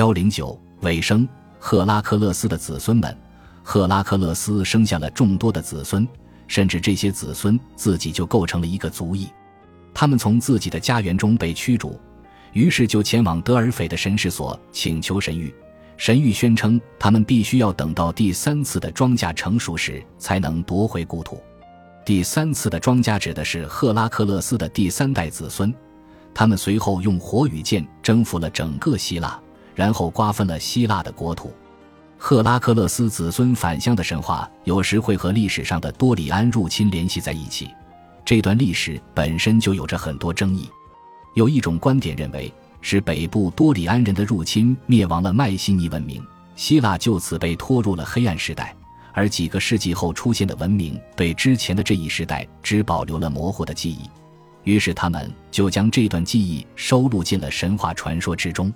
幺零九尾声，赫拉克勒斯的子孙们，赫拉克勒斯生下了众多的子孙，甚至这些子孙自己就构成了一个族裔。他们从自己的家园中被驱逐，于是就前往德尔斐的神事所请求神谕。神谕宣称，他们必须要等到第三次的庄稼成熟时，才能夺回故土。第三次的庄稼指的是赫拉克勒斯的第三代子孙，他们随后用火与剑征服了整个希腊。然后瓜分了希腊的国土，赫拉克勒斯子孙返乡的神话有时会和历史上的多里安入侵联系在一起，这段历史本身就有着很多争议。有一种观点认为，是北部多里安人的入侵灭亡了迈锡尼文明，希腊就此被拖入了黑暗时代，而几个世纪后出现的文明对之前的这一时代只保留了模糊的记忆，于是他们就将这段记忆收录进了神话传说之中。